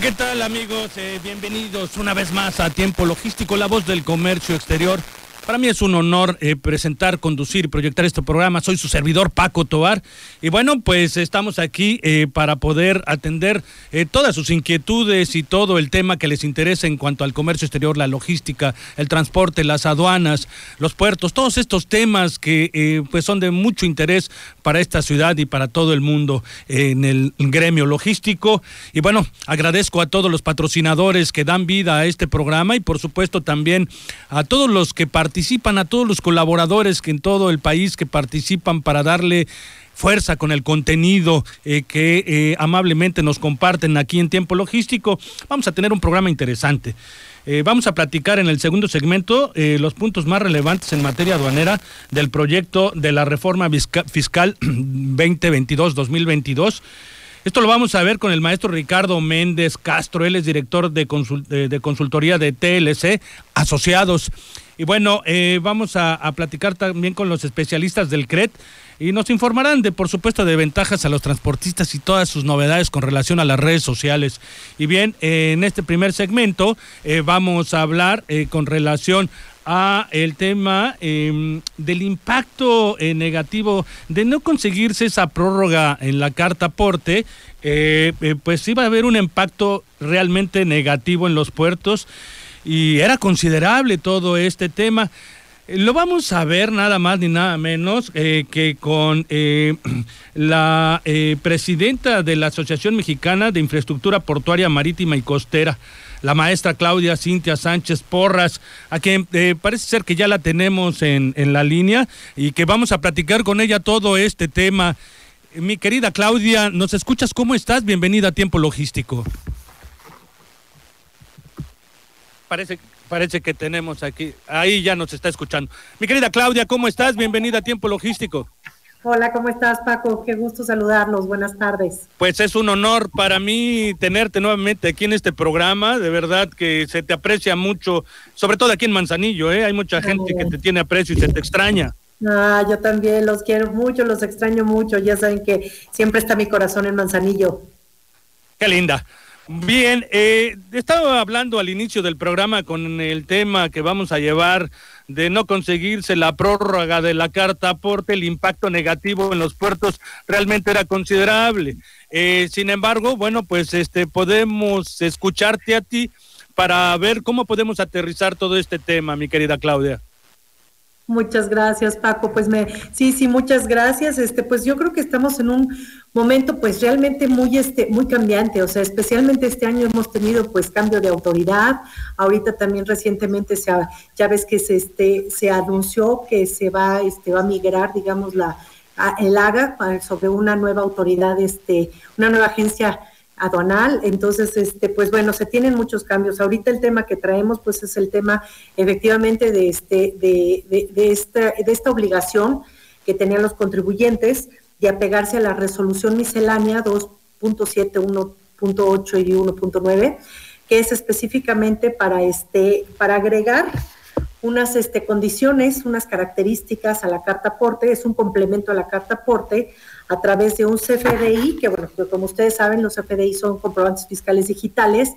¿Qué tal amigos? Eh, bienvenidos una vez más a Tiempo Logístico, la voz del comercio exterior. Para mí es un honor eh, presentar, conducir y proyectar este programa. Soy su servidor Paco Tobar. Y bueno, pues estamos aquí eh, para poder atender eh, todas sus inquietudes y todo el tema que les interesa en cuanto al comercio exterior, la logística, el transporte, las aduanas, los puertos, todos estos temas que pues son de mucho interés para esta ciudad y para todo el mundo en el gremio logístico. Y bueno, agradezco a todos los patrocinadores que dan vida a este programa y por supuesto también a todos los que participan participan, a todos los colaboradores que en todo el país que participan para darle fuerza con el contenido eh, que eh, amablemente nos comparten aquí en Tiempo Logístico. Vamos a tener un programa interesante. Eh, vamos a platicar en el segundo segmento los puntos más relevantes en materia aduanera del proyecto de la reforma fiscal 2022-2022. Esto lo vamos a ver con el maestro Ricardo Méndez Castro, él es director de, de consultoría de TLC Asociados. Y bueno, eh, vamos a, platicar también con los especialistas del CRET y nos informarán de, por supuesto, de ventajas a los transportistas y todas sus novedades con relación a las redes sociales. Y bien, eh, en este primer segmento eh, vamos a hablar con relación a el tema em, del impacto negativo de no conseguirse esa prórroga en la carta aporte, pues iba a haber un impacto realmente negativo en los puertos y era considerable todo este tema. Lo vamos a ver nada más ni nada menos eh, que con eh, la eh, presidenta de la Asociación Mexicana de Infraestructura Portuaria Marítima y Costera, la maestra Claudia Cintia Sánchez Porras, a quien parece ser que ya la tenemos en, en la línea y que vamos a platicar con ella todo este tema. Mi querida Claudia, ¿nos escuchas? ¿Cómo estás? Bienvenida a Tiempo Logístico. Parece, parece que tenemos aquí, ahí ya nos está escuchando. Mi querida Claudia, ¿cómo estás? Bienvenida a Tiempo Logístico. Hola, ¿cómo estás, Paco? Qué gusto saludarlos. Buenas tardes. Pues es un honor para mí tenerte nuevamente aquí en este programa. De verdad que se te aprecia mucho, sobre todo aquí en Manzanillo, ¿eh? Hay mucha gente que te tiene aprecio y se te extraña. Ah, yo también los quiero mucho, los extraño mucho. Ya saben que siempre está mi corazón en Manzanillo. Qué linda. Bien, eh, estaba hablando al inicio del programa con el tema que vamos a llevar de no conseguirse la prórroga de la carta aporte, el impacto negativo en los puertos realmente era considerable. Eh, sin embargo, bueno, pues este podemos escucharte a ti para ver cómo podemos aterrizar todo este tema, mi querida Claudia. Muchas gracias, Paco. Pues me, sí, sí, muchas gracias. Este, pues yo creo que estamos en un momento, pues realmente muy, este, muy cambiante. O sea, especialmente este año hemos tenido, pues, cambio de autoridad. Ahorita también recientemente se, ya ves que se, este, se anunció que se va, este, va a migrar, digamos, la, el AGA sobre una nueva autoridad, este, una nueva agencia aduanal. Entonces, este, pues bueno, se tienen muchos cambios. Ahorita el tema que traemos, pues es el tema efectivamente de, este, de, de, de, esta, de esta obligación que tenían los contribuyentes de apegarse a la resolución miscelánea 2.7, 1.8 y 1.9, que es específicamente para, este, para agregar unas este, condiciones, unas características a la carta aporte, es un complemento a la carta aporte a través de un CFDI, que bueno, como ustedes saben, los CFDI son comprobantes fiscales digitales,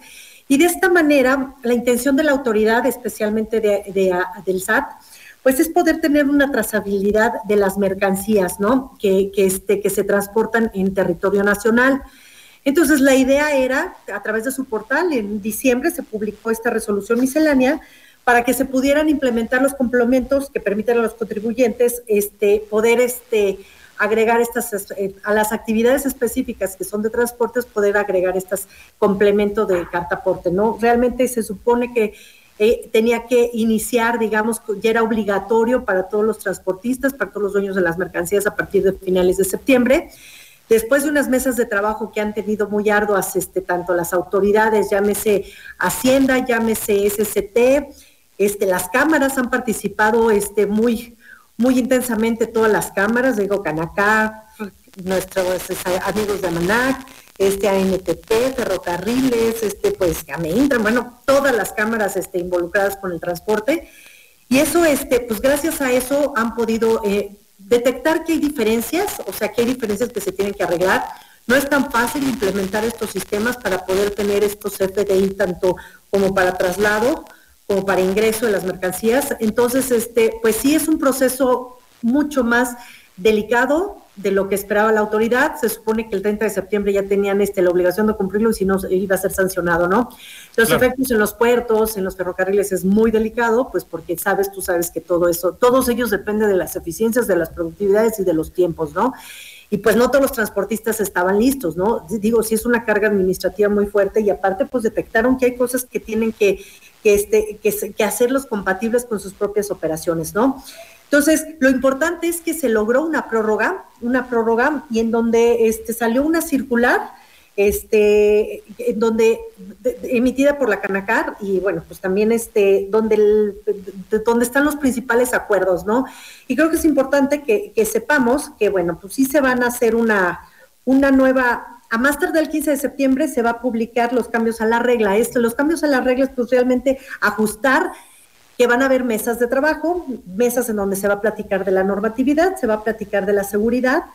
y de esta manera la intención de la autoridad, especialmente de, del SAT, pues es poder tener una trazabilidad de las mercancías, ¿no? Que, que, este, que se transportan en territorio nacional. Entonces, la idea era, a través de su portal, en diciembre se publicó esta resolución miscelánea para que se pudieran implementar los complementos que permiten a los contribuyentes este, poder este, agregar estas, eh, a las actividades específicas que son de transportes, poder agregar estos complementos de carta aporte, ¿no? Realmente se supone que eh, tenía que iniciar, digamos, ya era obligatorio para todos los transportistas, para todos los dueños de las mercancías a partir de finales de septiembre. después de unas mesas de trabajo que han tenido muy arduas, este, tanto las autoridades, llámese Hacienda, llámese SCT, este, las cámaras han participado este, muy, muy intensamente, todas las cámaras, digo, Canacá, nuestros amigos de Amanac, este ANTP, ferrocarriles, este pues AMEINTRA, bueno, todas las cámaras este, involucradas con el transporte. Y eso, este, pues gracias a eso han podido eh, detectar que hay diferencias, o sea, que hay diferencias que se tienen que arreglar. No es tan fácil implementar estos sistemas para poder tener estos FDI tanto como para traslado como para ingreso de las mercancías. Entonces, este, pues sí es un proceso mucho más delicado, de lo que esperaba la autoridad. Se supone que el 30 de septiembre ya tenían este, la obligación de cumplirlo y si no iba a ser sancionado, ¿no? Los efectos en los puertos, en los ferrocarriles es muy delicado, pues porque sabes, tú sabes que todo eso, todos ellos dependen de las eficiencias, de las productividades y de los tiempos, ¿no? Y pues no todos los transportistas estaban listos, ¿no? Digo, sí es una carga administrativa muy fuerte y aparte pues detectaron que hay cosas que tienen que, que, este, que, que hacerlos compatibles con sus propias operaciones, ¿no? Entonces, lo importante es que se logró una prórroga, una prórroga y en donde este, salió una circular, este, en donde emitida por la Canacar y bueno, pues también este, donde, el, donde están los principales acuerdos, ¿no? Y creo que es importante que, sepamos que bueno, pues sí se van a hacer una, una nueva a más tarde el 15 de septiembre se va a publicar los cambios a la regla. Esto, los cambios a las reglas, pues realmente ajustar que van a haber mesas de trabajo, mesas en donde se va a platicar de la normatividad, se va a platicar de la seguridad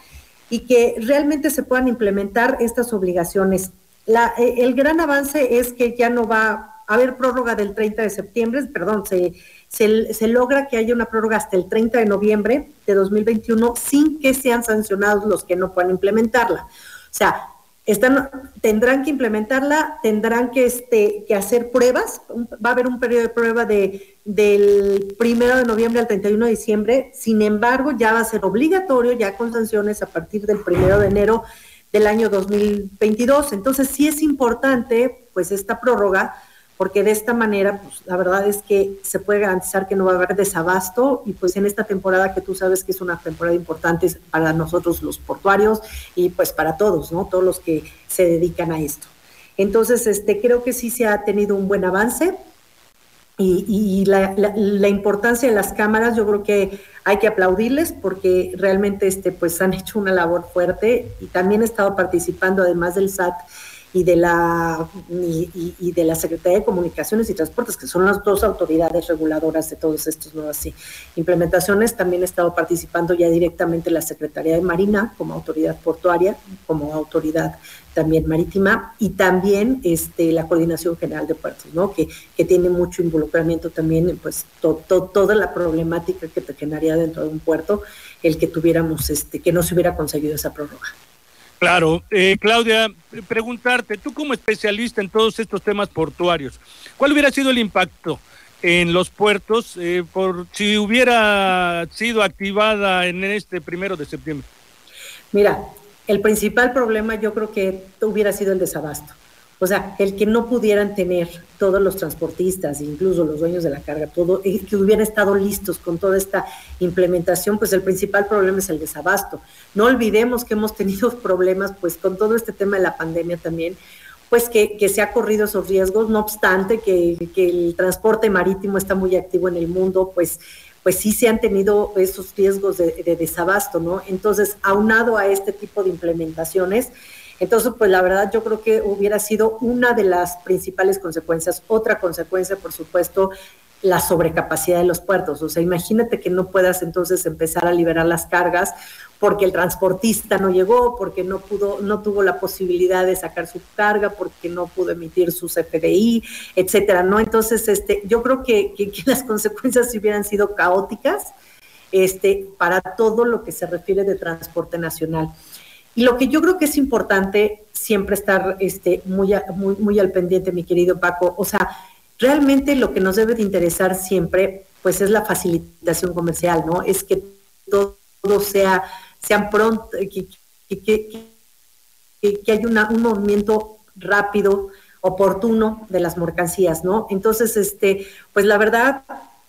y que realmente se puedan implementar estas obligaciones. La, eh, el gran avance es que ya no va a haber prórroga del 30 de septiembre, perdón, se, se, se, logra que haya una prórroga hasta el 30 de noviembre de 2021 sin que sean sancionados los que no puedan implementarla. O sea, están, tendrán que implementarla, tendrán que, este, que hacer pruebas, va a haber un periodo de prueba de, del primero de noviembre al 31 de diciembre, sin embargo ya va a ser obligatorio, ya con sanciones a partir del primero de enero del año 2022. Entonces sí es importante pues esta prórroga porque de esta manera, pues la verdad es que se puede garantizar que no va a haber desabasto y pues en esta temporada que tú sabes que es una temporada importante para nosotros los portuarios y pues para todos, ¿no? Todos los que se dedican a esto. Entonces, este, creo que sí se ha tenido un buen avance y, la, importancia de las cámaras, yo creo que hay que aplaudirles porque realmente este, pues han hecho una labor fuerte y también he estado participando, además del SAT, y de la y, de la Secretaría de Comunicaciones y Transportes, que son las dos autoridades reguladoras de todos estos nuevas implementaciones. También he estado participando ya directamente la Secretaría de Marina como autoridad portuaria, como autoridad también marítima y también este la Coordinación General de Puertos, ¿no? Que, que tiene mucho involucramiento también en pues toda la problemática que te generaría dentro de un puerto el que tuviéramos este que no se hubiera conseguido esa prórroga. Claro, eh, Claudia, preguntarte, tú como especialista en todos estos temas portuarios, ¿cuál hubiera sido el impacto en los puertos eh, por si hubiera sido activada en este primero de septiembre? Mira, el principal problema yo creo que hubiera sido el desabasto. O sea, el que no pudieran tener todos los transportistas, incluso los dueños de la carga, todo, que hubieran estado listos con toda esta implementación, pues el principal problema es el desabasto. No olvidemos que hemos tenido problemas, pues con todo este tema de la pandemia también, pues que, se ha corrido esos riesgos, no obstante que, el transporte marítimo está muy activo en el mundo, pues pues sí se han tenido esos riesgos de, de desabasto, ¿no? Entonces, aunado a este tipo de implementaciones, entonces, pues la verdad yo creo que hubiera sido una de las principales consecuencias. Otra consecuencia, por supuesto, la sobrecapacidad de los puertos. O sea, imagínate que no puedas entonces empezar a liberar las cargas porque el transportista no llegó, porque no pudo, no tuvo la posibilidad de sacar su carga, porque no pudo emitir su FDI, etcétera, ¿no? Entonces, este, yo creo que, que, que las consecuencias hubieran sido caóticas este, para todo lo que se refiere de transporte nacional. Y lo que yo creo que es importante siempre estar este, muy, muy, muy al pendiente, mi querido Paco, o sea, realmente lo que nos debe de interesar siempre, pues es la facilitación comercial, ¿no? Es que todo, sea, sean pronto, que, que, que, hay una, un movimiento rápido, oportuno de las mercancías, ¿no? Entonces, este, pues la verdad,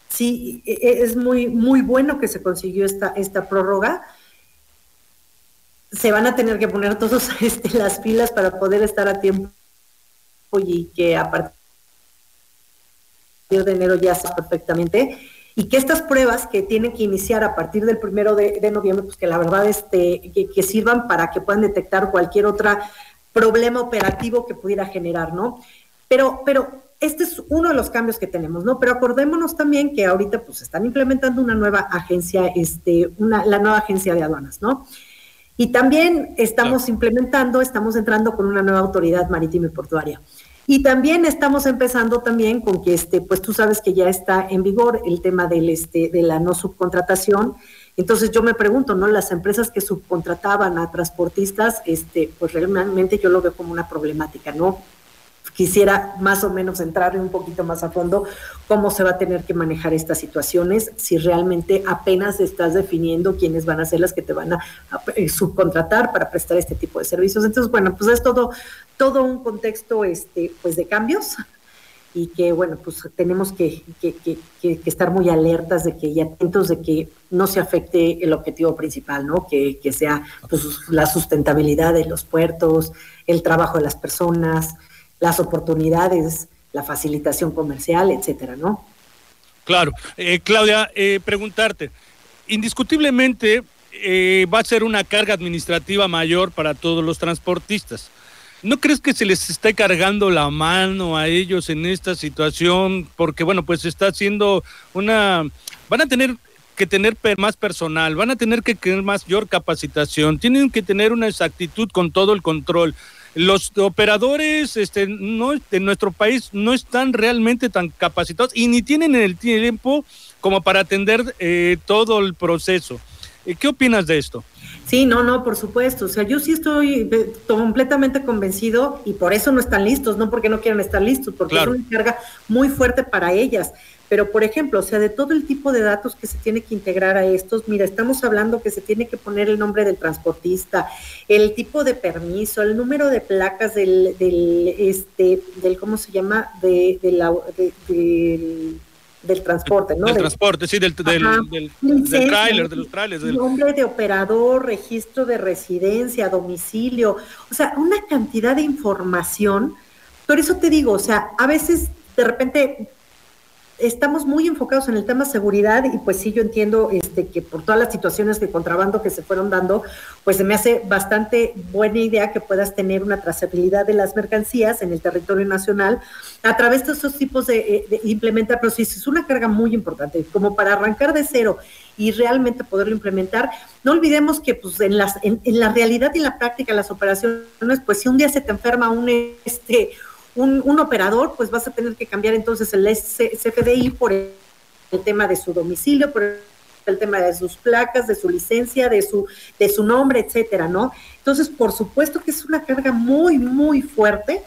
sí, e, e, es muy, muy bueno que se consiguió esta, esta prórroga se van a tener que poner todos este, las pilas para poder estar a tiempo y que a partir de enero ya está perfectamente y que estas pruebas que tienen que iniciar a partir del primero de, noviembre, pues que la verdad este, que, sirvan para que puedan detectar cualquier otro problema operativo que pudiera generar, ¿no? Pero, pero este es uno de los cambios que tenemos, ¿no? Pero acordémonos también que ahorita pues están implementando una nueva agencia, este, una, la nueva agencia de aduanas, ¿no? Y también estamos implementando, estamos entrando con una nueva autoridad marítima y portuaria. Y también estamos empezando también con que, este, pues tú sabes que ya está en vigor el tema del, este, de la no subcontratación. Entonces yo me pregunto, ¿no? Las empresas que subcontrataban a transportistas, este, pues realmente yo lo veo como una problemática, ¿no? Quisiera más o menos entrar un poquito más a fondo cómo se va a tener que manejar estas situaciones, si realmente apenas estás definiendo quiénes van a ser las que te van a, eh, subcontratar para prestar este tipo de servicios. Entonces, bueno, pues es todo, todo un contexto este, pues de cambios y que bueno, pues tenemos que, que, que, que, estar muy alertas de que y atentos de que no se afecte el objetivo principal, ¿no? Que, sea pues, la sustentabilidad de los puertos, el trabajo de las personas, las oportunidades, la facilitación comercial, etcétera, ¿no? Claro. Eh, Claudia, eh, preguntarte, indiscutiblemente eh, va a ser una carga administrativa mayor para todos los transportistas. ¿No crees que se les esté cargando la mano a ellos en esta situación? Porque, bueno, pues está haciendo una... Van a tener que tener más personal, van a tener que tener mayor capacitación, tienen que tener una exactitud con todo el control los operadores este, no, en nuestro país no están realmente tan capacitados y ni tienen el tiempo como para atender eh, todo el proceso. Eh, ¿Qué opinas de esto? Sí, no, no, por supuesto. O sea, yo sí estoy eh, completamente convencido y por eso no están listos, no porque no quieran estar listos, porque es una carga muy fuerte para ellas. Pero, por ejemplo, o sea, de todo el tipo de datos que se tiene que integrar a estos, mira, estamos hablando que se tiene que poner el nombre del transportista, el tipo de permiso, el número de placas del, del este, del, ¿cómo se llama? De, de la, del transporte, ¿no? Del transporte, sí, del, del, del, trailer, de los trailers. Del... Nombre de operador, registro de residencia, domicilio, o sea, una cantidad de información. Por eso te digo, o sea, a veces de repente estamos muy enfocados en el tema seguridad y pues sí, yo entiendo este, que por todas las situaciones de contrabando que se fueron dando, pues se me hace bastante buena idea que puedas tener una trazabilidad de las mercancías en el territorio nacional a través de estos tipos de, eh, de implementar, pero sí es una carga muy importante, como para arrancar de cero y realmente poderlo implementar. No olvidemos que pues en, las, en, en la realidad y la práctica las operaciones, pues si un día se te enferma un, este, un, operador, pues vas a tener que cambiar entonces el CFDI por el, tema de su domicilio, por el, tema de sus placas, de su licencia, de su, de su nombre, etcétera, ¿no? Entonces, por supuesto que es una carga muy, muy fuerte,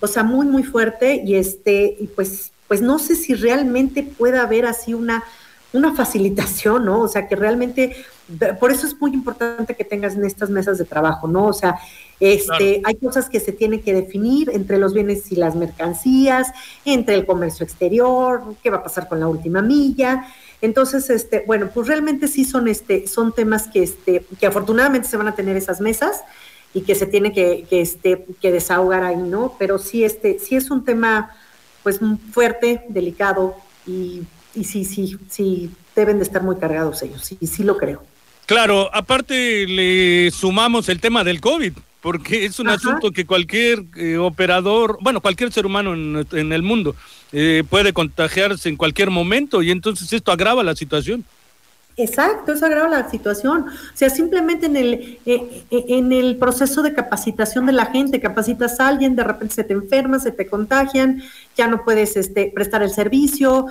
o sea, muy, muy fuerte, y este, y pues, pues no sé si realmente pueda haber así una, una facilitación, ¿no? O sea, que realmente, por eso es muy importante que tengas en estas mesas de trabajo, ¿no? O sea, este, hay cosas que se tienen que definir entre los bienes y las mercancías, entre el comercio exterior, qué va a pasar con la última milla. Entonces, este, bueno, pues realmente sí son, este, son temas que, este, que afortunadamente se van a tener esas mesas y que se tiene que, que, este, que desahogar ahí, ¿no? Pero sí, este, sí es un tema, pues, fuerte, delicado y, y sí, sí, sí, deben de estar muy cargados ellos, sí, sí lo creo. Claro, aparte le sumamos el tema del COVID porque es un asunto que cualquier eh, operador, bueno, cualquier ser humano en, el mundo eh, puede contagiarse en cualquier momento y entonces esto agrava la situación. Exacto, eso agrava la situación. O sea, simplemente en el, eh, en el proceso de capacitación de la gente, capacitas a alguien, de repente se te enferma, se te contagian, ya no puedes este, prestar el servicio,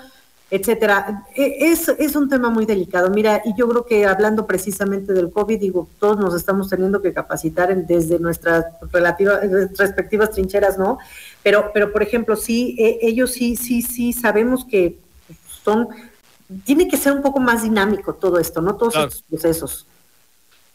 etcétera. E, es, es un tema muy delicado. Mira, y yo creo que hablando precisamente del COVID, digo, todos nos estamos teniendo que capacitar desde nuestras relativas, respectivas trincheras, ¿no? Pero, pero por ejemplo, sí, e, ellos sí, sí, sí sabemos que son, tiene que ser un poco más dinámico todo esto, ¿no? Todos estos procesos.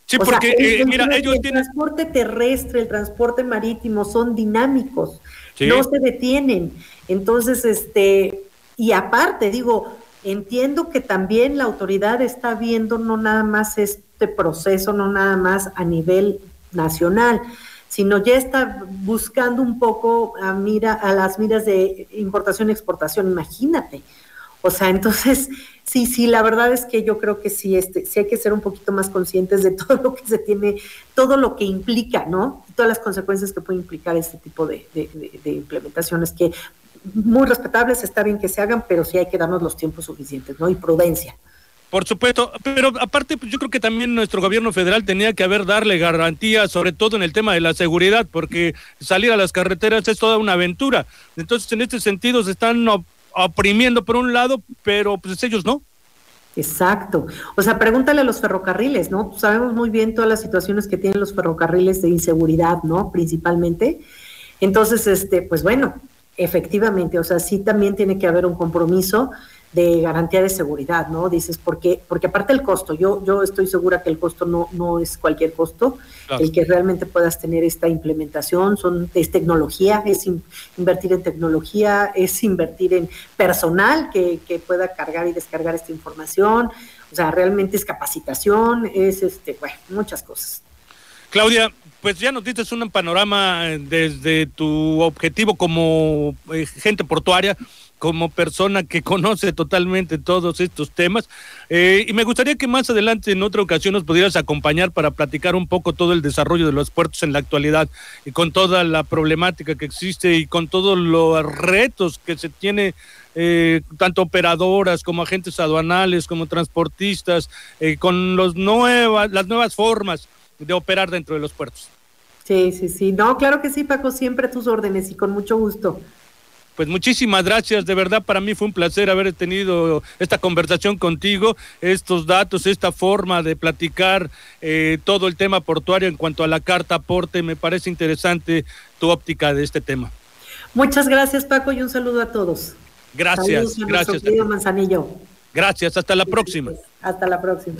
Sí, porque, eh, mira, ellos el transporte terrestre, el transporte marítimo son dinámicos, no se detienen. Entonces, este, y aparte, digo, entiendo que también la autoridad está viendo no nada más es este proceso no nada más a nivel nacional, sino ya está buscando un poco a, mira, a las miras de importación y exportación, imagínate. O sea, entonces, sí, sí, la verdad es que yo creo que sí, este, sí hay que ser un poquito más conscientes de todo lo que se tiene, todo lo que implica, ¿no? Todas las consecuencias que puede implicar este tipo de implementaciones que muy respetables, está bien que se hagan, pero sí hay que darnos los tiempos suficientes, ¿no? Y prudencia. Por supuesto, pero aparte pues, yo creo que también nuestro gobierno federal tenía que haber darle garantías, sobre todo en el tema de la seguridad, porque salir a las carreteras es toda una aventura. Entonces, en este sentido se están oprimiendo por un lado, pero pues ellos no. Exacto. O sea, pregúntale a los ferrocarriles, ¿no? Sabemos muy bien todas las situaciones que tienen los ferrocarriles de inseguridad, ¿no? Principalmente. Entonces, este, pues bueno, efectivamente, o sea, sí también tiene que haber un compromiso de garantía de seguridad, ¿no? Dices, porque, porque aparte el costo, yo, yo estoy segura que el costo no, no es cualquier costo, el que realmente puedas tener esta implementación, son, es tecnología, es invertir en tecnología, es invertir en personal que, que pueda cargar y descargar esta información, o sea, realmente es capacitación, es este, bueno, muchas cosas. Claudia, pues ya nos diste un panorama desde tu objetivo como eh, gente portuaria, como persona que conoce totalmente todos estos temas. Eh, y me gustaría que más adelante, en otra ocasión, nos pudieras acompañar para platicar un poco todo el desarrollo de los puertos en la actualidad y con toda la problemática que existe y con todos los retos que se tiene. Eh, tanto operadoras como agentes aduanales, como transportistas, eh, con los nuevas, las nuevas formas de operar dentro de los puertos. Sí, sí, sí. No, claro que sí, Paco, siempre tus órdenes y con mucho gusto. Pues muchísimas gracias, de verdad para mí fue un placer haber tenido esta conversación contigo, estos datos, esta forma de platicar eh, todo el tema portuario en cuanto a la carta aporte, me parece interesante tu óptica de este tema. Muchas gracias Paco y un saludo a todos. Gracias, gracias. Manzanillo. Gracias, hasta la próxima. Hasta la próxima.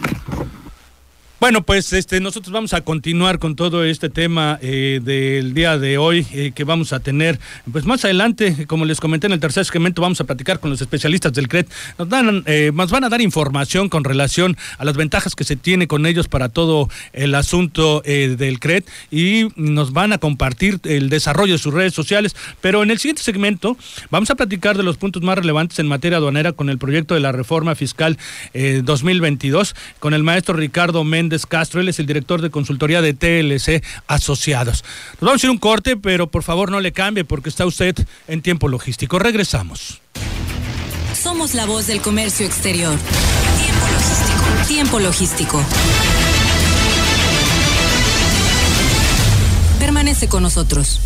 Bueno, pues este, nosotros vamos a continuar con todo este tema eh, del día de hoy eh, que vamos a tener. Pues más adelante, como les comenté en el tercer segmento, vamos a platicar con los especialistas del CRED. Nos, dan, eh, nos van a dar información con relación a las ventajas que se tiene con ellos para todo el asunto del CRED y nos van a compartir el desarrollo de sus redes sociales. Pero en el siguiente segmento vamos a platicar de los puntos más relevantes en materia aduanera con el proyecto de la reforma fiscal 2022 con el maestro Ricardo Méndez Castro, él es el director de consultoría de TLC Asociados. Nos vamos a ir un corte, pero por favor no le cambie porque está usted en tiempo logístico. Regresamos. Somos la voz del comercio exterior. Tiempo logístico. Tiempo logístico. Permanece con nosotros.